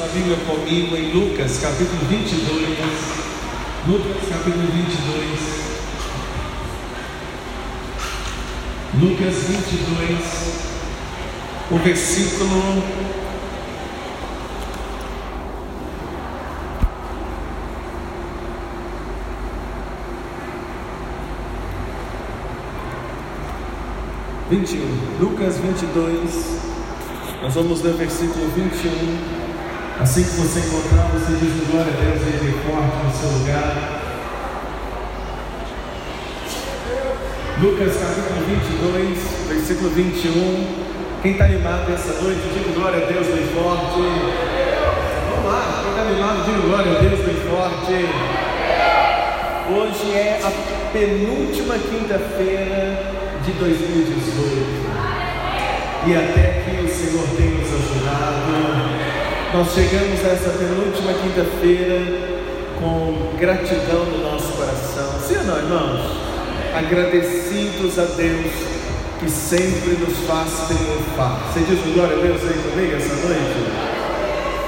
sua Bíblia comigo em Lucas, capítulo 22. Lucas, capítulo 22. Lucas 22, o versículo Vinte e um. Lucas 22, nós vamos ler versículo 21. Assim que você encontrar, você diz glória a Deus e ele forte no seu lugar. Lucas capítulo 22, versículo 21. Quem está animado essa noite, diga glória a Deus bem forte. Vamos lá, quem está animado, diga glória a Deus bem forte. Hoje é a penúltima quinta-feira de 2018. E até que o Senhor tem nos ajudado. Nós chegamos a essa penúltima quinta-feira com gratidão no nosso coração. Sim ou não, irmãos? Agradecidos a Deus que sempre nos faz triunfar. Você diz glória a Deus aí comigo essa noite?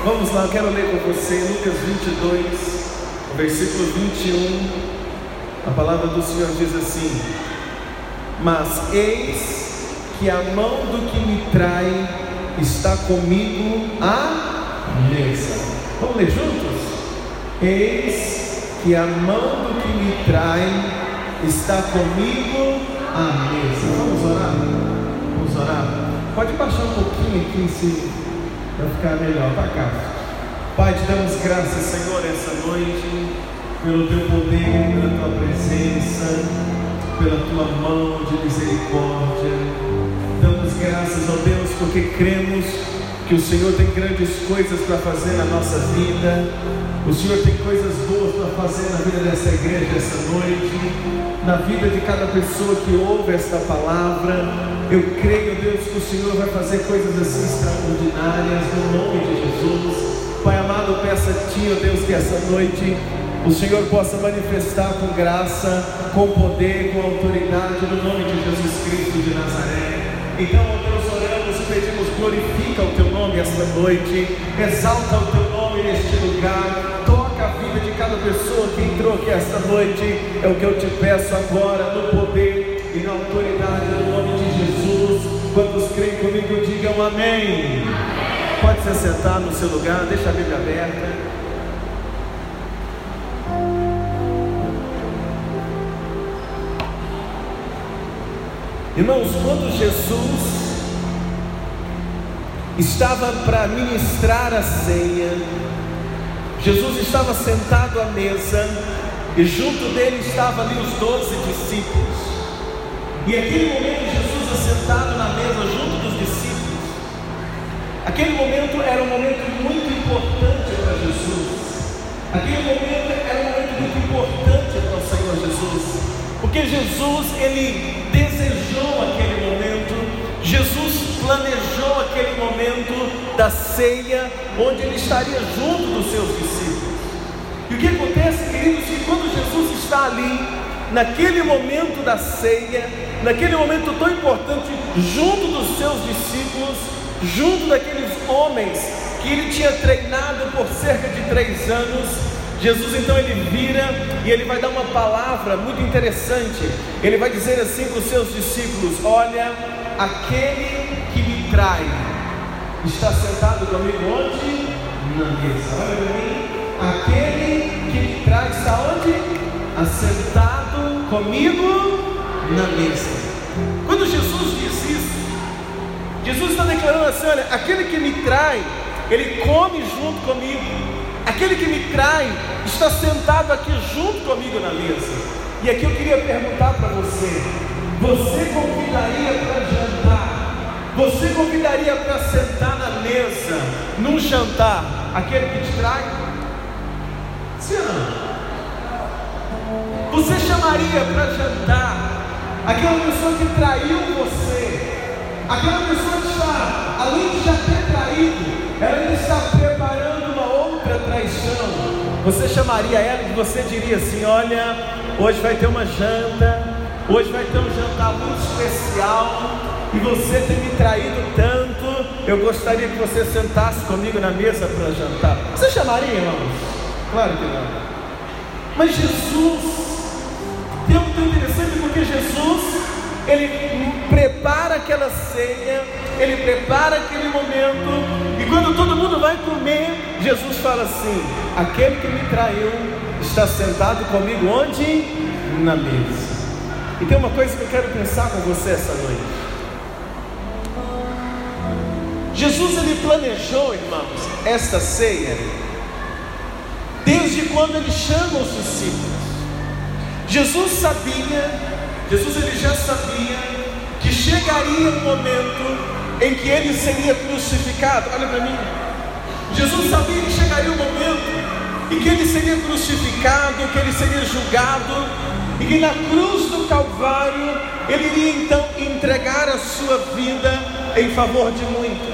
Vamos lá, eu quero ler com você Lucas 22, versículo 21. A palavra do Senhor diz assim: Mas eis que a mão do que me trai está comigo a mesa. Vamos ler juntos? Eis que a mão do que me trai está comigo à mesa. Vamos orar? Vamos orar? Pode baixar um pouquinho aqui para ficar melhor, tá cá. Pai, te damos graças, Senhor, essa noite, pelo teu poder, pela tua presença, pela tua mão de misericórdia. Damos graças, ó Deus, porque cremos que o Senhor tem grandes coisas para fazer na nossa vida. O Senhor tem coisas boas para fazer na vida dessa igreja essa noite, na vida de cada pessoa que ouve esta palavra. Eu creio, Deus, que o Senhor vai fazer coisas assim extraordinárias no nome de Jesus. Pai amado, peço a Ti, ó Deus, que essa noite o Senhor possa manifestar com graça, com poder, com autoridade, no nome de Jesus Cristo de Nazaré. Então, ó Deus, oramos e pedimos, glorifica o Teu nome esta noite, exalta o Teu nome neste lugar, toca a vida de cada pessoa que entrou aqui esta noite, é o que eu te peço agora, no poder e na autoridade, no nome de Jesus. Quantos creem comigo, digam amém. Pode se sentar no seu lugar, deixa a Bíblia aberta. Irmãos, quando Jesus estava para ministrar a ceia, Jesus estava sentado à mesa e junto dele estavam ali os doze discípulos. E aquele momento, Jesus assentado na mesa junto dos discípulos, aquele momento era um momento muito importante para Jesus. Aquele momento era um momento muito importante para o Senhor Jesus, porque Jesus ele desejou aquele momento, Jesus planejou momento da ceia, onde ele estaria junto dos seus discípulos. E o que acontece, queridos, que quando Jesus está ali, naquele momento da ceia, naquele momento tão importante, junto dos seus discípulos, junto daqueles homens que ele tinha treinado por cerca de três anos, Jesus então ele vira e ele vai dar uma palavra muito interessante. Ele vai dizer assim para os seus discípulos: Olha, aquele que me trai está sentado comigo onde? Na mesa. Olha para mim. Aquele que me trai está onde? Assentado comigo na mesa. Quando Jesus diz isso, Jesus está declarando assim: olha, aquele que me trai, ele come junto comigo. Aquele que me trai está sentado aqui junto comigo na mesa. E aqui eu queria perguntar para você: você convidaria para jantar? Você convidaria para sentar na mesa, num jantar, aquele que te trai? Sim ou não? Você chamaria para jantar aquela pessoa que traiu você? Aquela pessoa que está, além de já ter traído, ela ainda está preparando uma outra traição. Você chamaria ela e você diria assim: Olha, hoje vai ter uma janta, hoje vai ter um jantar muito especial, e você tem me traído tanto, eu gostaria que você sentasse comigo na mesa para jantar. Você chamaria, irmãos? Claro que não. Mas Jesus, tem algo tão interessante porque Jesus, ele prepara aquela ceia, ele prepara aquele momento, e quando todo mundo vai comer, Jesus fala assim: aquele que me traiu está sentado comigo onde? Na mesa. E tem uma coisa que eu quero pensar com você essa noite. Jesus ele planejou, irmãos, esta ceia desde quando ele chama os discípulos. Jesus sabia, Jesus ele já sabia que chegaria um momento em que ele seria crucificado. Olha para mim. Jesus sabia que chegaria um momento em que ele seria crucificado, que ele seria julgado, e que na cruz do Calvário ele iria então entregar a sua vida em favor de muitos.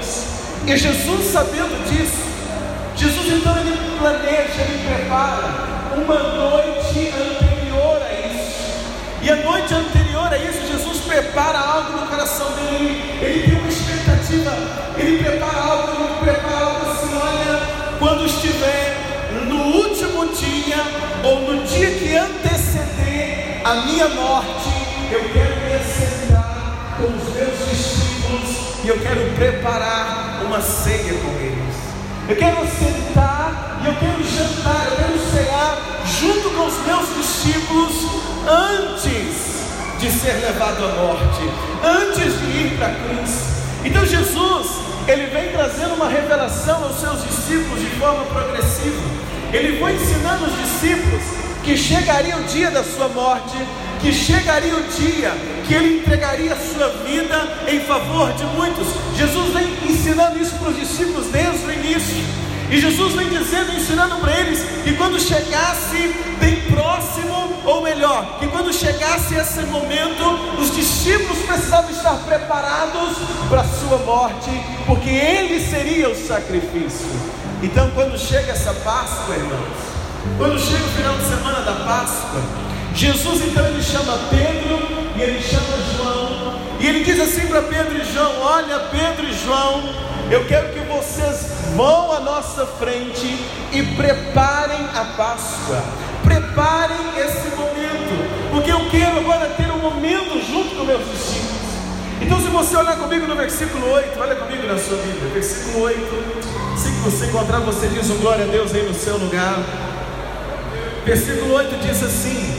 E Jesus, sabendo disso, Jesus então ele planeja, ele prepara uma noite anterior a isso. E a noite anterior a isso, Jesus prepara algo no coração dele. Ele, tem uma expectativa, ele prepara algo, ele prepara algo assim, olha, quando estiver no último dia ou no dia que anteceder a minha morte, eu quero me assentar com os meus discípulos e eu quero preparar uma ceia com eles. Eu quero sentar e eu quero jantar, eu quero cear junto com os meus discípulos antes de ser levado à morte, antes de ir para a cruz. Então Jesus, ele vem trazendo uma revelação aos seus discípulos de forma progressiva. Ele foi ensinando os discípulos que chegaria o dia da sua morte, que chegaria o dia que ele entregaria a sua favor de muitos. Jesus vem ensinando isso para os discípulos desde o início. E Jesus vem dizendo, ensinando para eles que quando chegasse bem próximo, ou melhor, que quando chegasse esse momento, os discípulos precisavam estar preparados para a sua morte, porque ele seria o sacrifício. Então, quando chega essa Páscoa, irmãos, quando chega o final de semana da Páscoa, Jesus então ele chama Pedro e ele chama João, e ele diz assim para Pedro e João: Olha, Pedro e João, eu quero que vocês vão à nossa frente e preparem a Páscoa, preparem esse momento, porque eu quero agora ter um momento junto com meus discípulos. Então, se você olhar comigo no versículo 8, olha comigo na sua Bíblia, versículo 8. Se você encontrar, você diz um glória a Deus aí no seu lugar. Versículo 8 diz assim: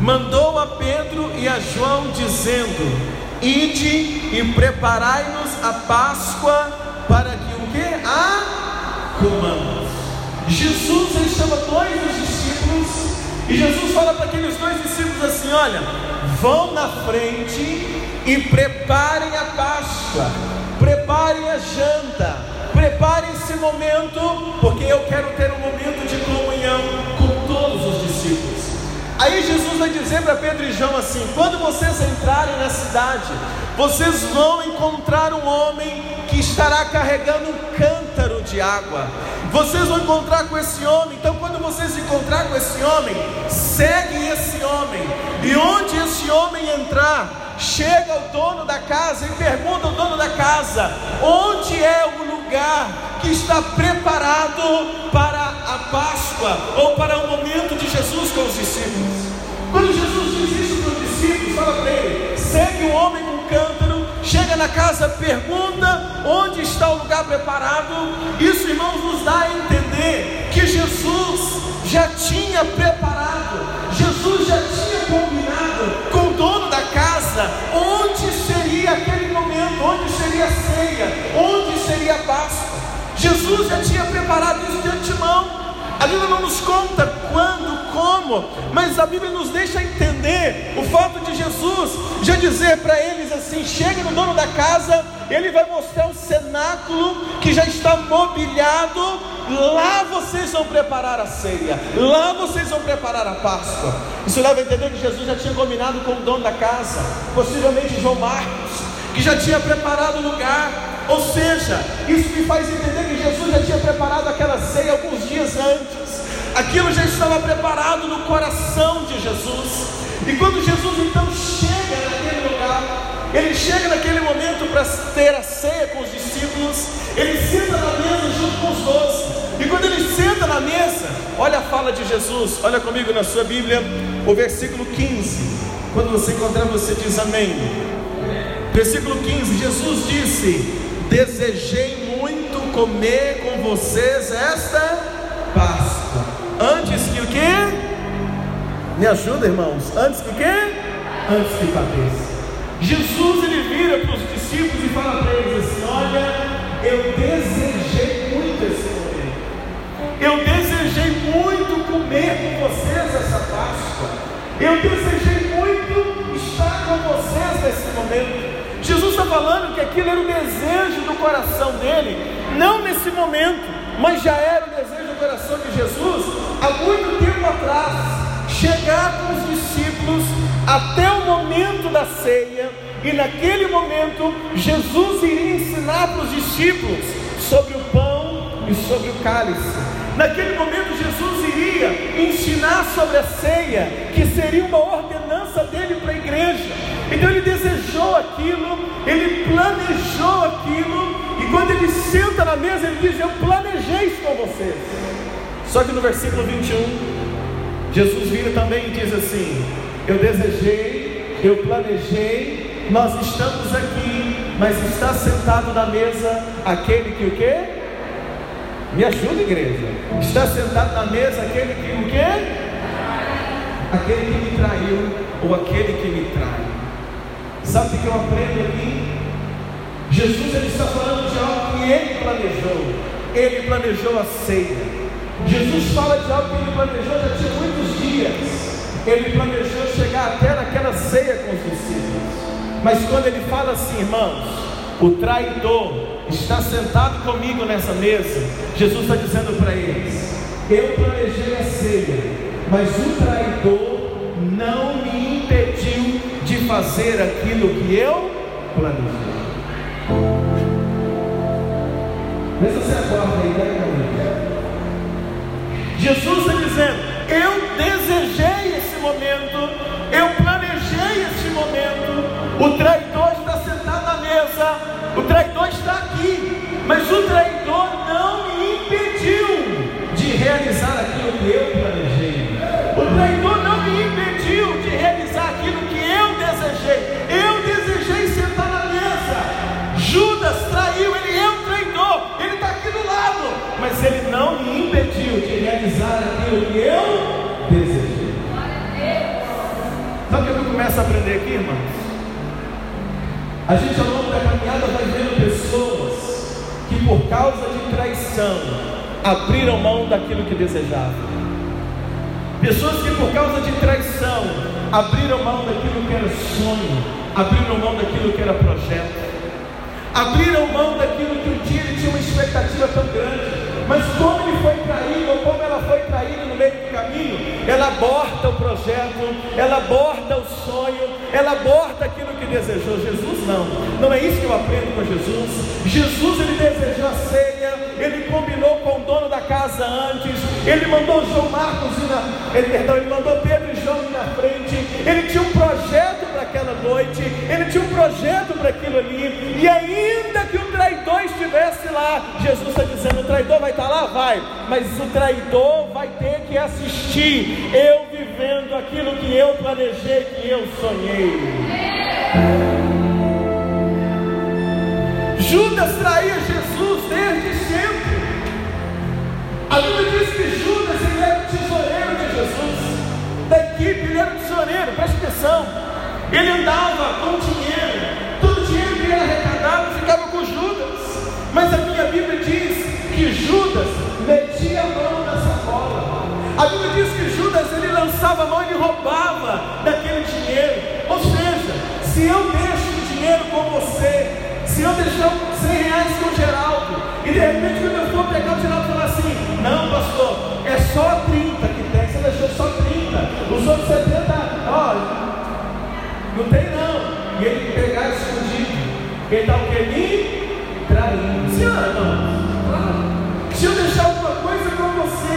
Mandou a Pedro e a João, dizendo: Ide e preparai-nos a Páscoa para que o que? A comamos. Jesus ele chama dois dos discípulos e Jesus fala para aqueles dois discípulos assim: Olha, vão na frente e preparem a Páscoa, preparem a janta, preparem esse momento, porque eu quero ter um momento de comunhão com todos os discípulos. Aí Jesus vai dizer para Pedro e João assim: quando vocês entrarem na cidade, vocês vão encontrar um homem que estará carregando um cântaro de água. Vocês vão encontrar com esse homem. Então, quando vocês encontrar com esse homem, seguem esse homem. E onde esse homem entrar, chega o dono da casa e pergunta ao dono da casa: onde é o lugar que está preparado para a Páscoa ou para o momento de Jesus com os discípulos? Quando Jesus diz isso para os discípulos, fala para ele: segue o homem com cântaro, chega na casa, pergunta onde está o lugar preparado. Isso, irmãos, nos dá a entender que Jesus já tinha preparado, Jesus já tinha combinado com o dono da casa onde seria aquele momento, onde seria a ceia, onde seria a Páscoa. Jesus já tinha preparado isso. A Bíblia não nos conta quando, como, mas a Bíblia nos deixa entender o fato de Jesus já dizer para eles assim: chega no dono da casa, ele vai mostrar um cenáculo que já está mobiliado. Lá vocês vão preparar a ceia, lá vocês vão preparar a Páscoa. Isso leva a entender que Jesus já tinha combinado com o dono da casa, possivelmente João Marcos, que já tinha preparado o lugar. Ou seja, isso me faz entender que Jesus já tinha preparado aquela ceia alguns dias antes. Aquilo já estava preparado no coração de Jesus. E quando Jesus então chega naquele lugar, ele chega naquele momento para ter a ceia com os discípulos, ele senta na mesa junto com os doze. E quando ele senta na mesa, olha a fala de Jesus, olha comigo na sua Bíblia, o versículo 15. Quando você encontrar, você diz amém. Versículo 15: Jesus disse: Desejei muito comer com vocês esta Páscoa. Antes que o quê? Me ajuda, irmãos. Antes que o quê? Antes que padeça. Jesus ele vira para os discípulos e fala para eles assim: Olha, eu desejei muito esse momento. Eu desejei muito comer com vocês essa Páscoa. Eu desejei muito estar com vocês nesse momento. Jesus está falando que aquilo era o desejo do coração dele, não nesse momento, mas já era o desejo do coração de Jesus há muito tempo atrás chegar com os discípulos até o momento da ceia, e naquele momento Jesus iria ensinar para os discípulos sobre o pão e sobre o cálice. Naquele momento Jesus iria ensinar sobre a ceia, que seria uma ordenança dele para a igreja. Então ele desejou aquilo, ele planejou aquilo, e quando ele senta na mesa, ele diz: Eu planejei isso com vocês. Só que no versículo 21, Jesus vira também e diz assim: Eu desejei, eu planejei, nós estamos aqui, mas está sentado na mesa aquele que o quê? Me ajuda, igreja. Está sentado na mesa aquele que o quê? Aquele que me traiu ou aquele que me trai. Sabe o que eu aprendo aqui? Jesus ele está falando de algo que ele planejou. Ele planejou a ceia. Jesus fala de algo que ele planejou já tinha muitos dias. Ele planejou chegar até naquela ceia com os discípulos. Mas quando ele fala assim, irmãos, o traidor está sentado comigo nessa mesa, Jesus está dizendo para eles: Eu planejei a ceia, mas o traidor não me fazer aquilo que eu planejei. Vê se você acorda aí, né, Jesus está dizendo: Eu desejei esse momento, eu planejei esse momento. O traidor está sentado na mesa, o traidor está aqui, mas o traidor não me impediu de realizar aquilo que eu planejei. Começo a aprender aqui, irmãos? A gente ao longo da caminhada vai vendo pessoas que por causa de traição abriram mão daquilo que desejavam. Pessoas que por causa de traição abriram mão daquilo que era sonho, abriram mão daquilo que era projeto, abriram mão daquilo que um dia tinha uma expectativa tão grande. Mas como ela aborta o projeto, ela aborta o sonho, ela aborta aquilo que desejou. Jesus não, não é isso que eu aprendo com Jesus. Jesus ele desejou a ceia, ele combinou com o dono da casa antes, ele mandou João Marcos ir na, ele, perdão, ele mandou Pedro e João ir na frente, ele tinha um projeto para aquela noite, ele tinha um projeto para aquilo ali, e ainda que o traidor estivesse lá, Jesus está dizendo: o traidor vai estar lá? Vai, mas o traidor vai ter que assistir eu vivendo aquilo que eu planejei, que eu sonhei. Judas traía Jesus desde sempre. A Bíblia diz que Judas ele era o tesoureiro de Jesus, da equipe, ele era o tesoureiro, preste atenção. Ele andava com dinheiro, todo o dinheiro que ele arrecadava ficava com Judas. Mas a Judas metia a mão na sacola. A Bíblia diz que Judas ele lançava a mão e roubava daquele dinheiro. Ou seja, se eu deixo o dinheiro com você, se eu deixar 100 reais com o Geraldo, e de repente quando eu for pegar o Geraldo falar assim, não pastor, é só 30 que tem, você deixou só 30, os outros 70, olha, não tem não. E ele pegar escondido, ele está o que? Me traindo. Ou não?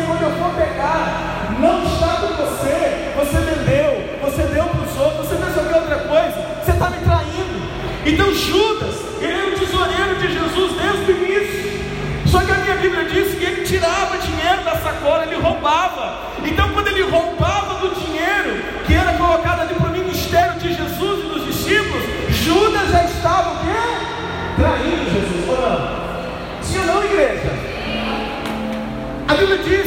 quando eu for pegar, não está com você, você vendeu, você deu para os outros, você fez qualquer outra coisa, você está me traindo. Então Judas, ele era é o tesoureiro de Jesus desde o início. Só que a minha Bíblia diz que ele tirava dinheiro da sacola, ele roubava. Então quando ele roubava do dinheiro que era colocado ali para o ministério de Jesus e dos discípulos, Judas já estava o quê? Traindo Jesus, ou não? Sim ou não, igreja? A Bíblia diz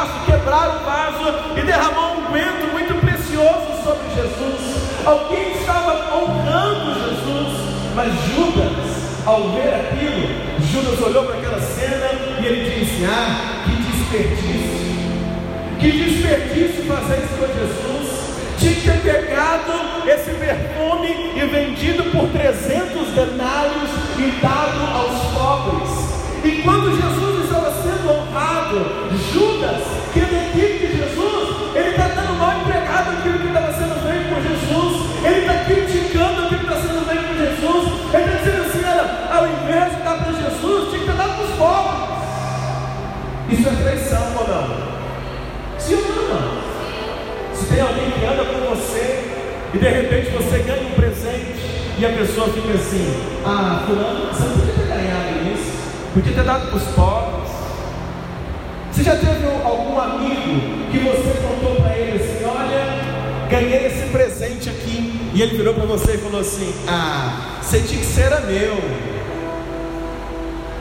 vaso quebraram o vaso e derramou um guento muito precioso sobre Jesus. Alguém estava honrando Jesus, mas Judas, ao ver aquilo, Judas olhou para aquela cena e ele disse: Ah, que desperdício! Que desperdício fazer isso com Jesus! Tinha que ter pegado esse perfume e vendido por 300 denários e dado aos pobres. E quando Jesus estava sendo honrado, Judas, que é da equipe de Jesus, ele está dando mal empregado aquilo que estava sendo feito por Jesus, ele está criticando aquilo que está sendo feito por Jesus, ele está dizendo assim: olha, ao invés de dar para Jesus, tinha que dado para os pobres. Isso é traição ou não? Sim ou não? Se tem alguém que anda com você e de repente você ganha um presente e a pessoa fica assim: Ah, fulano, você não podia ter dado para os pobres. Você já teve algum amigo que você contou para ele assim: Olha, ganhei esse presente aqui, e ele virou para você e falou assim: Ah, você tinha que ser era meu.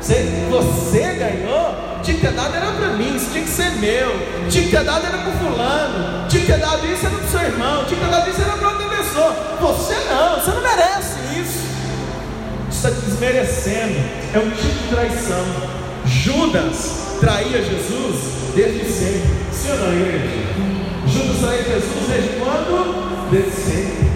Você, você ganhou? Tinha que ter dado era para mim, isso tinha que ser meu. Tinha que ter dado era para fulano. Tinha que ter dado isso era para o seu irmão. Tinha que ter dado isso era para outra pessoa. Você não, você não merece desmerecendo. É um tipo de traição. Judas traía Jesus desde sempre. Sim ou não, igreja? Judas traía Jesus desde quando? Desde sempre.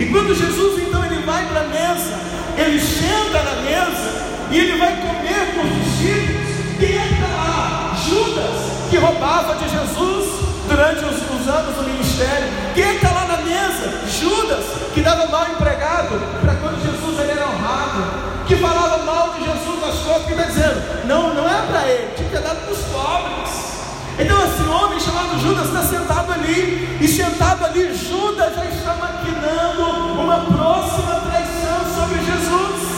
E quando Jesus então ele vai para a mesa, ele senta na mesa e ele vai comer com os discípulos. Quem é que está lá? Judas, que roubava de Jesus durante os, os anos do ministério. Quem é que está lá na mesa? Judas, que dava mal empregado sentado ali, e sentado ali, Judas já está maquinando uma próxima traição sobre Jesus.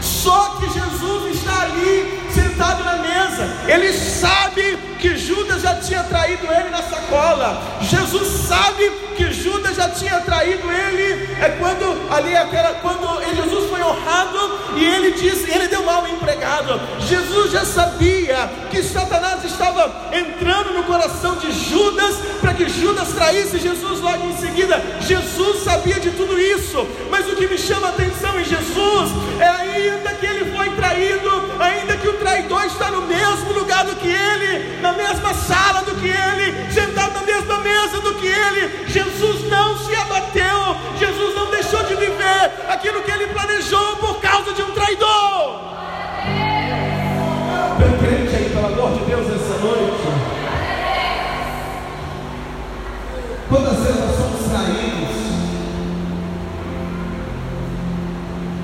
Só que Jesus está ali, sentado na mesa. Ele sabe que Judas já tinha traído ele na sacola. Jesus sabe que Judas já tinha traído ele. É quando ali aquela quando Jesus foi honrado e ele disse, ele deu mal empregado. Jesus já sabia que Satanás estava entrando no coração de Judas que Judas traísse Jesus logo em seguida. Jesus sabia de tudo isso, mas o que me chama a atenção em Jesus é ainda que ele foi traído, ainda que o traidor está no mesmo lugar do que ele, na mesma sala do que ele, sentado na mesma mesa do que ele, Jesus não se abateu, Jesus não deixou de viver aquilo que ele planejou por causa de um traidor. Quantas vezes nós somos?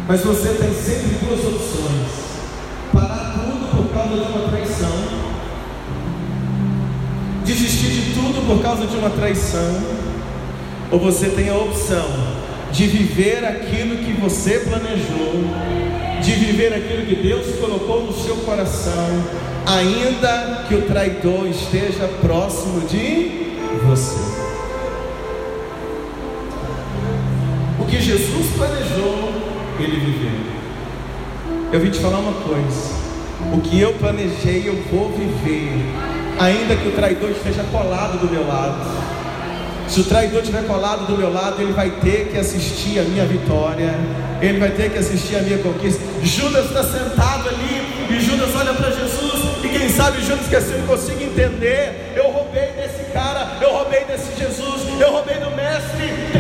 Mas você tem sempre duas opções: parar tudo por causa de uma traição, desistir de tudo por causa de uma traição, ou você tem a opção de viver aquilo que você planejou, de viver aquilo que Deus colocou no seu coração, ainda que o traidor esteja próximo de você. Eu vim te falar uma coisa: o que eu planejei, eu vou viver, ainda que o traidor esteja colado do meu lado. Se o traidor estiver colado do meu lado, ele vai ter que assistir a minha vitória, ele vai ter que assistir a minha conquista. Judas está sentado ali, e Judas olha para Jesus, e quem sabe Judas quer assim, eu consigo entender. Eu roubei desse cara, eu roubei desse Jesus, eu roubei do mestre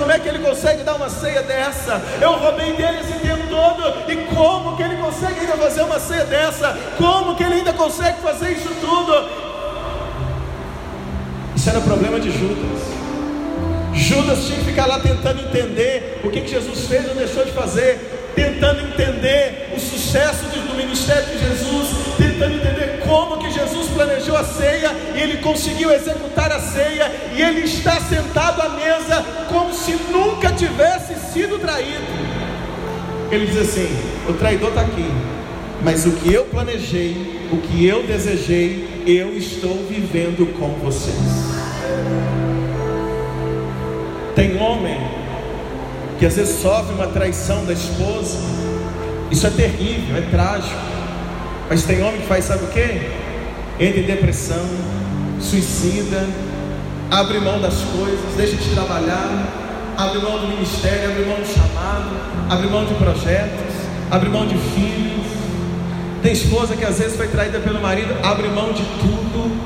como é que ele consegue dar uma ceia dessa? Eu roubei dele esse tempo todo, e como que ele consegue ainda fazer uma ceia dessa? Como que ele ainda consegue fazer isso tudo? Isso era problema de Judas. Judas tinha que ficar lá tentando entender o que, que Jesus fez ou deixou de fazer, tentando entender o sucesso do, ministério de Jesus, tentando entender como que Jesus planejou a ceia e ele conseguiu executar a ceia e ele está sentado à mesa como se nunca tivesse sido traído. Ele diz assim: o traidor está aqui, mas o que eu planejei, o que eu desejei, eu estou vivendo com vocês. Tem homem que às vezes sofre uma traição da esposa. Isso é terrível, é trágico. Mas tem homem que faz, sabe o que? Entra em depressão, suicida, abre mão das coisas, deixa de trabalhar, abre mão do ministério, abre mão do chamado, abre mão de projetos, abre mão de filhos. Tem esposa que às vezes foi traída pelo marido, abre mão de tudo,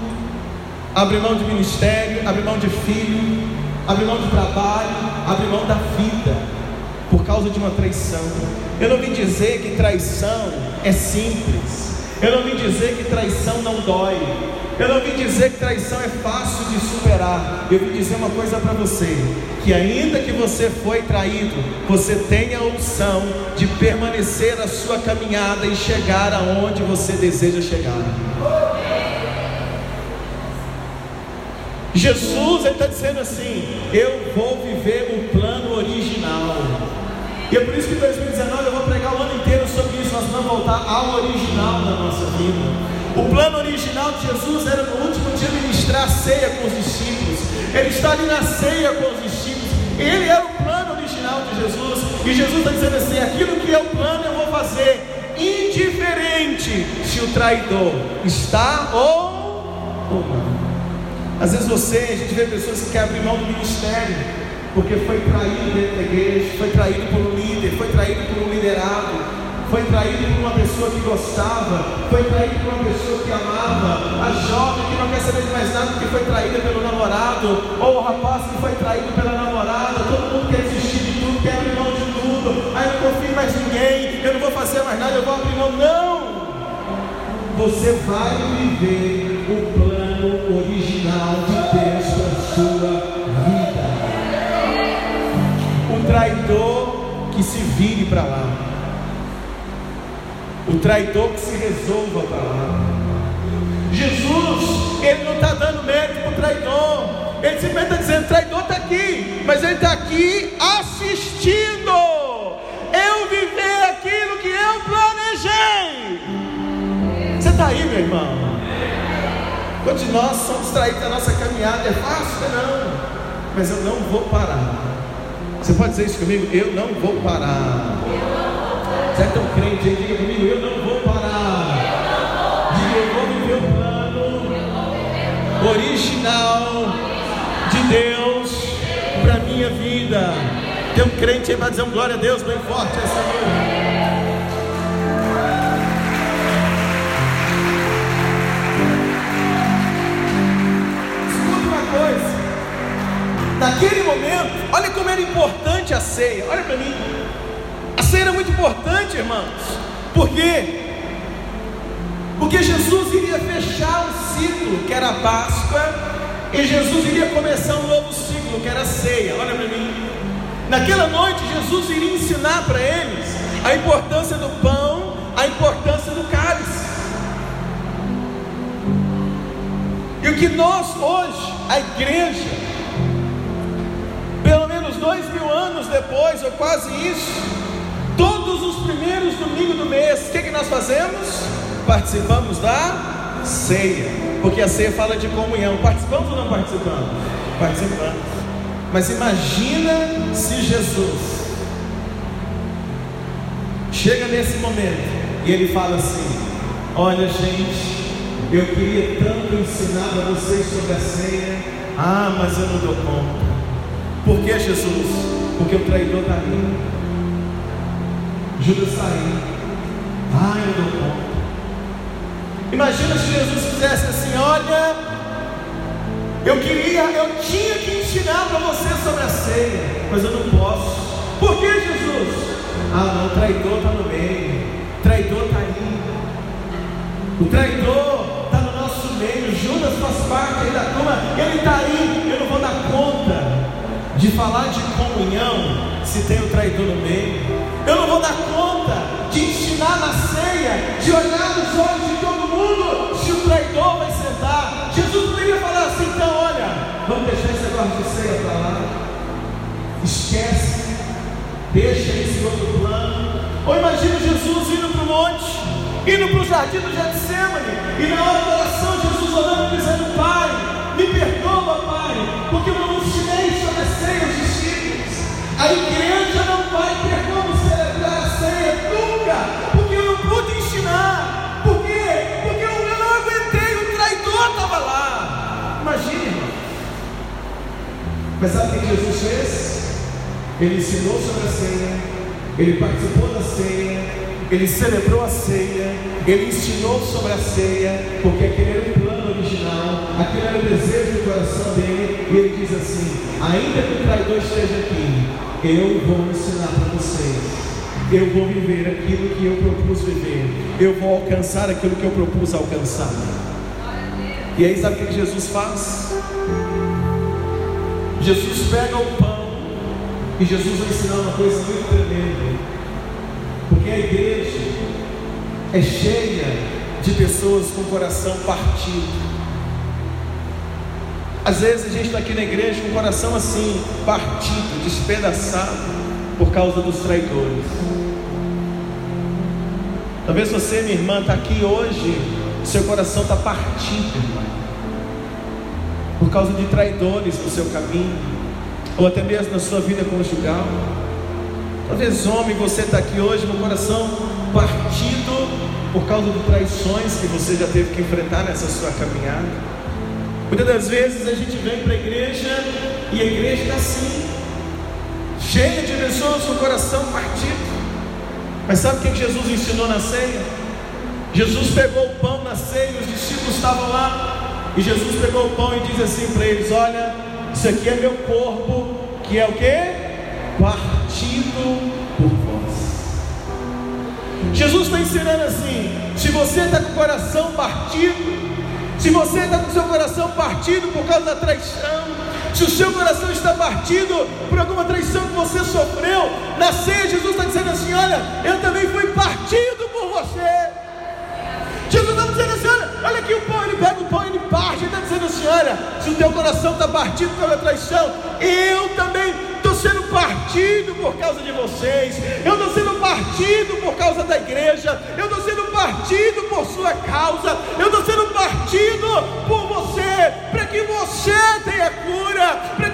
abre mão de ministério, abre mão de filho, abre mão de trabalho, abre mão da vida, por causa de uma traição. Eu não vim dizer que traição é simples, eu não vim dizer que traição não dói, eu não vim dizer que traição é fácil de superar. Eu vim dizer uma coisa para você: que ainda que você foi traído, você tem a opção de permanecer a sua caminhada e chegar aonde você deseja chegar. Jesus está dizendo assim: Eu vou viver o plano original. E é por isso que em 2019 voltar ao original da nossa vida. O plano original de Jesus era no último dia ministrar a ceia com os discípulos. Ele está ali na ceia com os discípulos. Ele é o plano original de Jesus. E Jesus está dizendo assim: aquilo que é o plano eu vou fazer, indiferente se o traidor está ou não. Às vezes você, a gente vê pessoas que querem abrir mão do ministério, porque foi traído dentro da igreja, foi traído por um líder, foi traído por um liderado, foi traído por uma pessoa que gostava, foi traído por uma pessoa que amava, a jovem que não quer saber de mais nada porque foi traída pelo namorado, ou o rapaz que foi traído pela namorada, todo mundo quer desistir de tudo, quer abrir mão de tudo, aí não confio em mais ninguém, eu não vou fazer mais nada, eu vou abrir mão. Não! Você vai viver o plano original de Deus para a sua vida. O traidor que se vire para lá. O traidor que se resolva para lá. Jesus, ele não está dando mérito para o traidor. Ele simplesmente está dizendo: traidor está aqui, mas ele está aqui assistindo. Eu viver aquilo que eu planejei. Você está aí, meu irmão? Quando nós somos traídos da nossa caminhada, é fácil? Não, mas eu não vou parar. Você pode dizer isso comigo? Eu não vou parar. Você é tão crente aí? Diga comigo, eu não vou parar. Diga, eu vou viver o plano original de Deus para minha vida. Tem um crente aí para dizer um glória a Deus bem forte essa noite. Naquele momento, olha como era importante a ceia. Olha para mim. A ceia era muito importante, irmãos. Por quê? Porque Jesus iria fechar um ciclo, que era a Páscoa, e Jesus iria começar um novo ciclo, que era a ceia. Olha para mim. Naquela noite, Jesus iria ensinar para eles a importância do pão, a importância do cálice. E o que nós hoje, a igreja, pelo menos dois mil anos depois, ou quase isso, todos os primeiros domingos do mês, o que, que nós fazemos? Participamos da ceia, porque a ceia fala de comunhão. Participamos ou não participamos? Participamos. Mas imagina se Jesus chega nesse momento e ele fala assim: Olha, gente, eu queria tanto ensinar a vocês sobre a ceia, ah, mas eu não dou conta. Por que Jesus? Porque o traidor está aí. Judas aí. Ah, eu dou conta. Imagina se Jesus fizesse assim: olha, eu queria, eu tinha que ensinar para você sobre a ceia, mas eu não posso. Por que Jesus? Ah, não, o traidor está no meio. O traidor está aí. O traidor está no nosso meio. Judas faz parte aí da turma. Ele está aí. Eu não vou dar conta de falar de comunhão se tem o traidor no meio. Eu não vou dar conta de ensinar na ceia, de olhar nos olhos de todo mundo se o traidor vai sentar. Jesus poderia falar assim: então, olha, vamos deixar esse negócio de ceia para lá. Esquece, deixa esse outro plano. Ou imagina Jesus indo para o monte, indo para o jardim do Getsemane, e na hora da oração, Jesus orando, dizendo: Pai, me perdoa, Pai, porque eu não ensinei sobre a ceia aos discípulos. A igreja não vai a ceia nunca, porque eu não pude ensinar. Por quê? Porque eu não aguentei, o traidor estava lá. Imagine, irmão. Mas sabe o que Jesus fez? Ele ensinou sobre a ceia, ele participou da ceia, ele celebrou a ceia, ele ensinou sobre a ceia, porque aquele era o plano original, aquele era o desejo do coração dele, e ele diz assim: ainda que o traidor esteja aqui, eu vou ensinar para vocês, eu vou viver aquilo que eu propus viver, eu vou alcançar aquilo que eu propus alcançar. E aí sabe o que Jesus faz? Jesus pega o pão e Jesus vai ensinar uma coisa muito tremenda. Porque a igreja é cheia de pessoas com o coração partido. Às vezes a gente está aqui na igreja com o coração assim, partido, despedaçado, por causa dos traidores. Talvez você, minha irmã, está aqui hoje, seu coração está partido, irmã, por causa de traidores no seu caminho, ou até mesmo na sua vida conjugal. Talvez homem, você está aqui hoje com o coração partido por causa de traições que você já teve que enfrentar nessa sua caminhada. Muitas das vezes a gente vem para a igreja e a igreja está assim, cheia de pessoas com o coração partido. Mas sabe o que Jesus ensinou na ceia? Jesus pegou o pão na ceia, os discípulos estavam lá, e Jesus pegou o pão e diz assim para eles: Olha, isso aqui é meu corpo, que é o que? Partido por vós. Jesus está ensinando assim: se você está com o coração partido, se você está com o seu coração partido por causa da traição, se o seu coração está partido por alguma traição que você sofreu, na ceia Jesus está dizendo assim: olha, eu também fui partido por você. Jesus está dizendo assim: olha, olha aqui o pão, ele pega o pão e ele parte. Ele está dizendo assim: olha, se o teu coração está partido pela traição, eu também estou sendo partido por causa de vocês, eu estou sendo partido por causa da igreja, eu estou sendo partido por sua causa,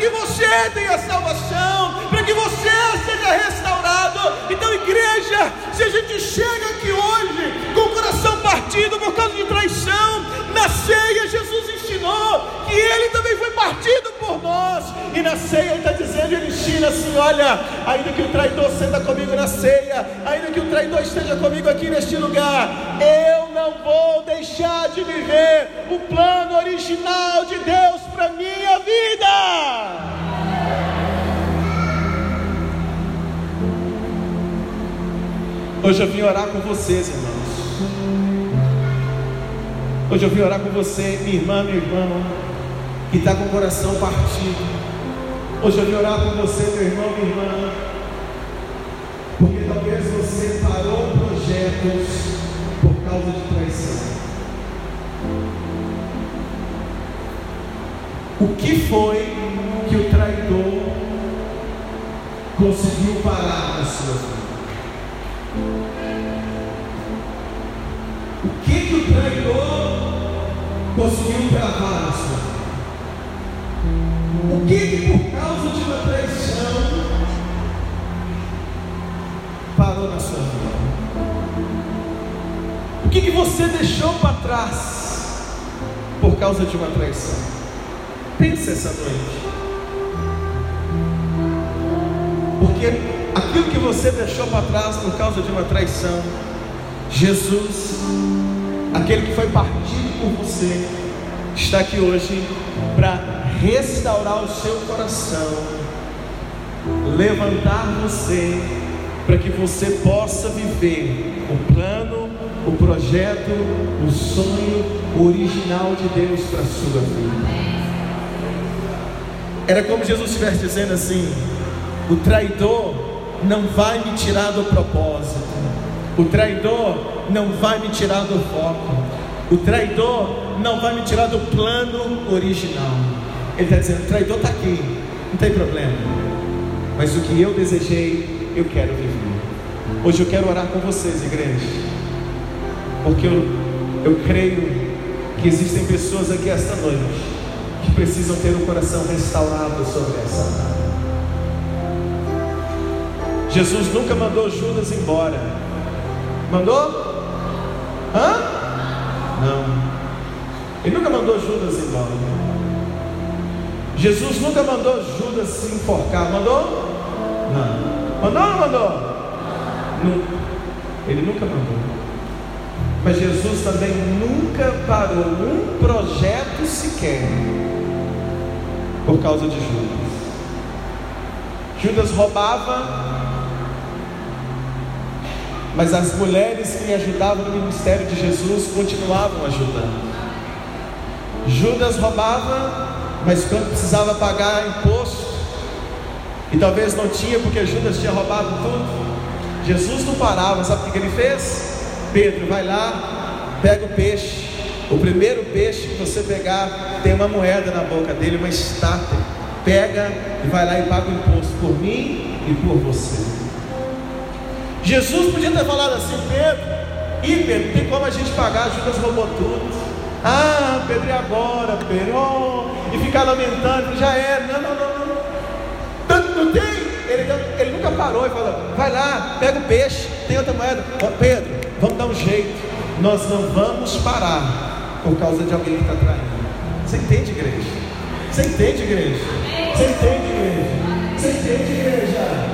que você tenha salvação, para que você seja restaurado. Então, igreja, se a gente chega aqui hoje com o coração partido por causa de traição, na ceia Jesus ensinou que ele também foi partido por nós, e na ceia ele está dizendo, ele ensina assim: olha, ainda que o traidor senta comigo na ceia, ainda que o traidor esteja comigo aqui neste lugar, eu não vou deixar de viver o plano original de Deus para minha vida. Hoje eu vim orar com vocês, irmãos. Hoje eu vim orar com você, minha irmã, meu irmão, que está com o coração partido. Hoje eu vim orar com você, meu irmão, minha irmã, porque talvez você parou projetos por causa de traição. O que foi que o traidor conseguiu parar na sua vida? O que, que o traidor conseguiu travar na sua vida? O que, que por causa de uma traição parou na sua vida? O que, que você deixou para trás por causa de uma traição? Pense essa noite. Porque aquilo que você deixou para trás por causa de uma traição, Jesus, aquele que foi partido por você, está aqui hoje para restaurar o seu coração, levantar você, para que você possa viver o plano, o projeto, o sonho original de Deus para a sua vida. Era como Jesus estivesse dizendo assim: o traidor não vai me tirar do propósito, o traidor não vai me tirar do foco, o traidor não vai me tirar do plano original. Ele está dizendo: o traidor está aqui, não tem problema, mas o que eu desejei, eu quero viver. Hoje eu quero orar com vocês, igreja, porque eu, eu creio que existem pessoas aqui esta noite precisam ter o coração restaurado sobre essa. Jesus nunca mandou Judas embora. Mandou? Hã? Não. Ele nunca mandou Judas embora. Jesus nunca mandou Judas se enforcar. Mandou? Não. Mandou ou não mandou? Nunca. Ele nunca mandou. Mas Jesus também nunca parou um projeto sequer por causa de Judas. Judas roubava, mas as mulheres que ajudavam no ministério de Jesus continuavam ajudando. Judas roubava, mas quando precisava pagar imposto, e talvez não tinha porque Judas tinha roubado tudo, Jesus não parava, sabe o que ele fez? Pedro, vai lá, pega o peixe. O primeiro peixe que você pegar tem uma moeda na boca dele, uma estátua. Pega e vai lá e paga o imposto por mim e por você. Jesus podia ter falado assim, Pedro, e Pedro, tem como a gente pagar? Judas roubou tudo. Ah, Pedro, e agora, Pedro? Oh, e ficar lamentando, já era. Não, não, não, não. Tanto não tem. Ele, ele nunca parou e falou: vai lá, pega o peixe, tem outra moeda. Oh, Pedro, vamos dar um jeito. Nós não vamos parar por causa de alguém que está traindo. Você entende, igreja? Você entende, igreja? Você entende, igreja? Você entende, igreja?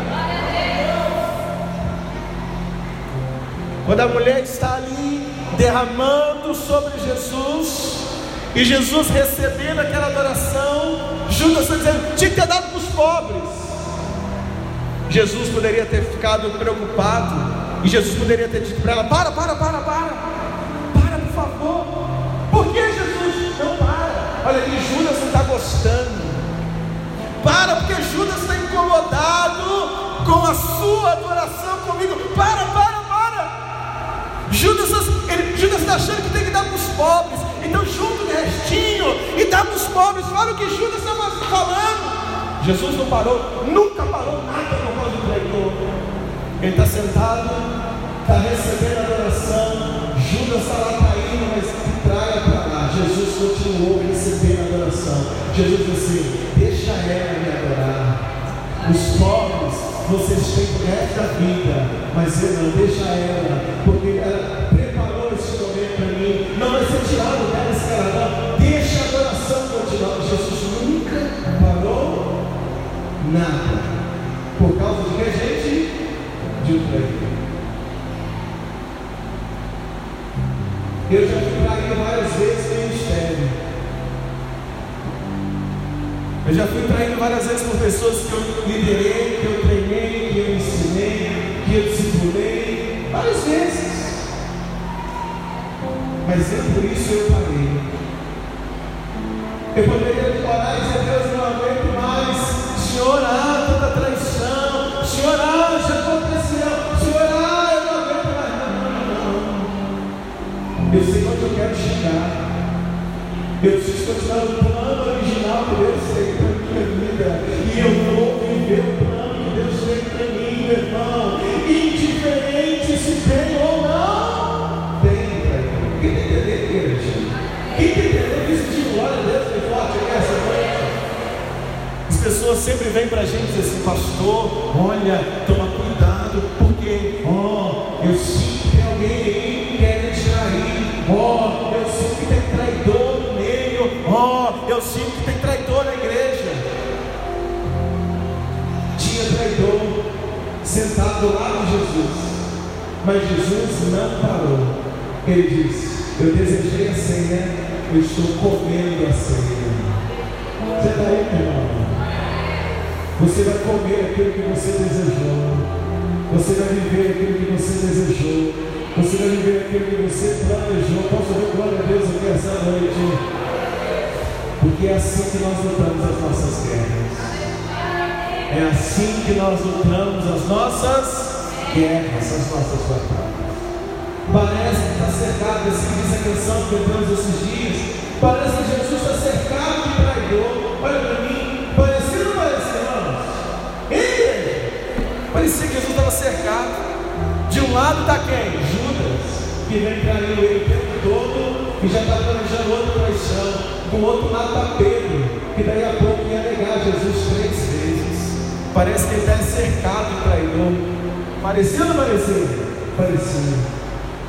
Quando a mulher está ali derramando sobre Jesus, e Jesus recebendo aquela adoração, Judas está dizendo: tinha que ter dado para os pobres. Jesus poderia ter ficado preocupado, e Jesus poderia ter dito para ela: para, para, para, para, gostando. Para, porque Judas está incomodado com a sua adoração comigo. Para, para, Judas, ele, Judas está achando que tem que dar para os pobres. Então junta o restinho e dá para os pobres. Olha o que Judas estava falando. Jesus não parou, nunca parou nada por causa do traidor. Ele está sentado, está recebendo adoração. Judas está lá caindo, mas traia para lá. Jesus continuou recebendo adoração. Jesus disse assim: deixa ela me adorar. Os pobres vocês têm o resto da vida, mas eu não, deixa ela, porque ela preparou esse momento para mim, não vai ser tirado dela esse caravão, deixa a adoração continuar. Jesus nunca parou nada, por causa de que gente? De um traidor. Eu já fui traído várias vezes já fui traído várias vezes por pessoas que eu liderei, que eu treinei, que eu ensinei, que eu discipulei, várias vezes. Mas nem por isso eu parei. Eu poderia orar e dizer, Deus, não aguento mais. Senhor, ah, tanta traição. Senhor, ah, já aconteceu. Senhor, ah, eu não aguento mais. Não, não, não. Eu sei onde eu quero chegar. Eu preciso continuar no plano original que Deus tem vida. E eu vou viver o plano que Deus tem para mim, meu irmão. Indiferente se tem ou não. Tem, Quem tem entender, igreja? Quem tem entender isso de glória a Deus bem forte aqui essa noite? As pessoas sempre vêm para a gente e dizem assim, pastor, olha, toma cuidado, porque, ó, oh, eu sinto que alguém aí querendo te trair. Ó, oh, eu sinto que tem traidor Oh, eu sinto que tem traidor sentado do lado de Jesus. Mas Jesus não parou. Ele disse: Eu desejei a ceia, eu estou comendo a ceia. Você está aí, meu irmão? Você vai comer aquilo que você desejou. Você vai viver aquilo que você desejou. Você vai viver aquilo que você planejou. Posso ver glória a Deus aqui essa noite? Porque é assim que nós lutamos as nossas guerras. É assim que nós lutamos as nossas guerras, as nossas batalhas. Parece que está cercado, assim diz a canção que cantamos esses dias. Parece que Jesus está cercado de traidor. Olha para mim, parecia ou não parecia, irmãos? Ei, parecia que Jesus estava cercado. De um lado está quem? Judas, que vem traindo ele o tempo todo e já está planejando outra traição. Do outro lado está Pedro, que daí a pouco ia negar Jesus três vezes. Parece que ele está cercado de traidor. Parecia ou não parecia? Parecia.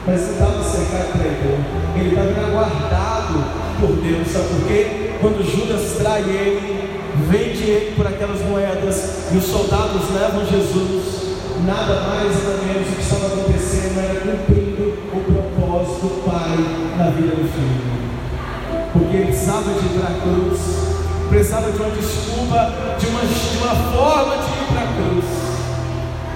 Mas ele estava cercado de traidor. Ele estava aguardado por Deus. Sabe por quê? Quando Judas trai ele, vende ele por aquelas moedas e os soldados levam Jesus. Nada mais nada menos o que estava acontecendo era cumprindo o propósito do Pai na vida do Filho. Porque ele precisava de ir para a cruz, precisava de uma desculpa, de uma, de uma forma de ir para a cruz.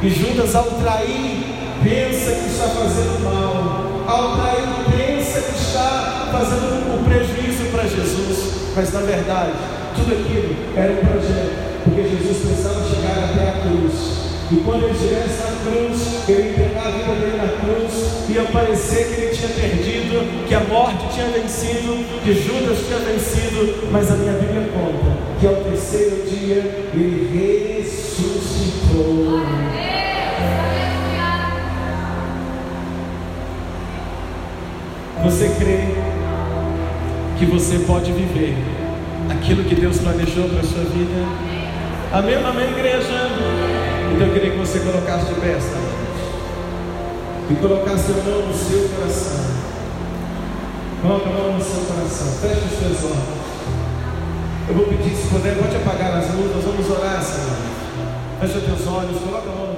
E Judas, ao trair, pensa que está fazendo mal, ao trair, pensa que está fazendo um prejuízo para Jesus, mas na verdade, tudo aquilo era um projeto, porque Jesus precisava chegar até a cruz. E quando ele na cruz, ele entregar a vida dele na cruz, ia parecer que ele tinha perdido, que a morte tinha vencido, que Judas tinha vencido, mas a minha Bíblia conta que ao terceiro dia ele ressuscitou. Você crê que você pode viver aquilo que Deus planejou para a sua vida? Amém, amém, igreja? Então eu queria que você colocasse de pé esta. E colocasse a mão no seu coração. Coloque a mão no seu coração. Feche os seus olhos. Eu vou pedir, se puder, pode apagar as luzes. Vamos orar noite. Feche os teus olhos. Coloque a mão.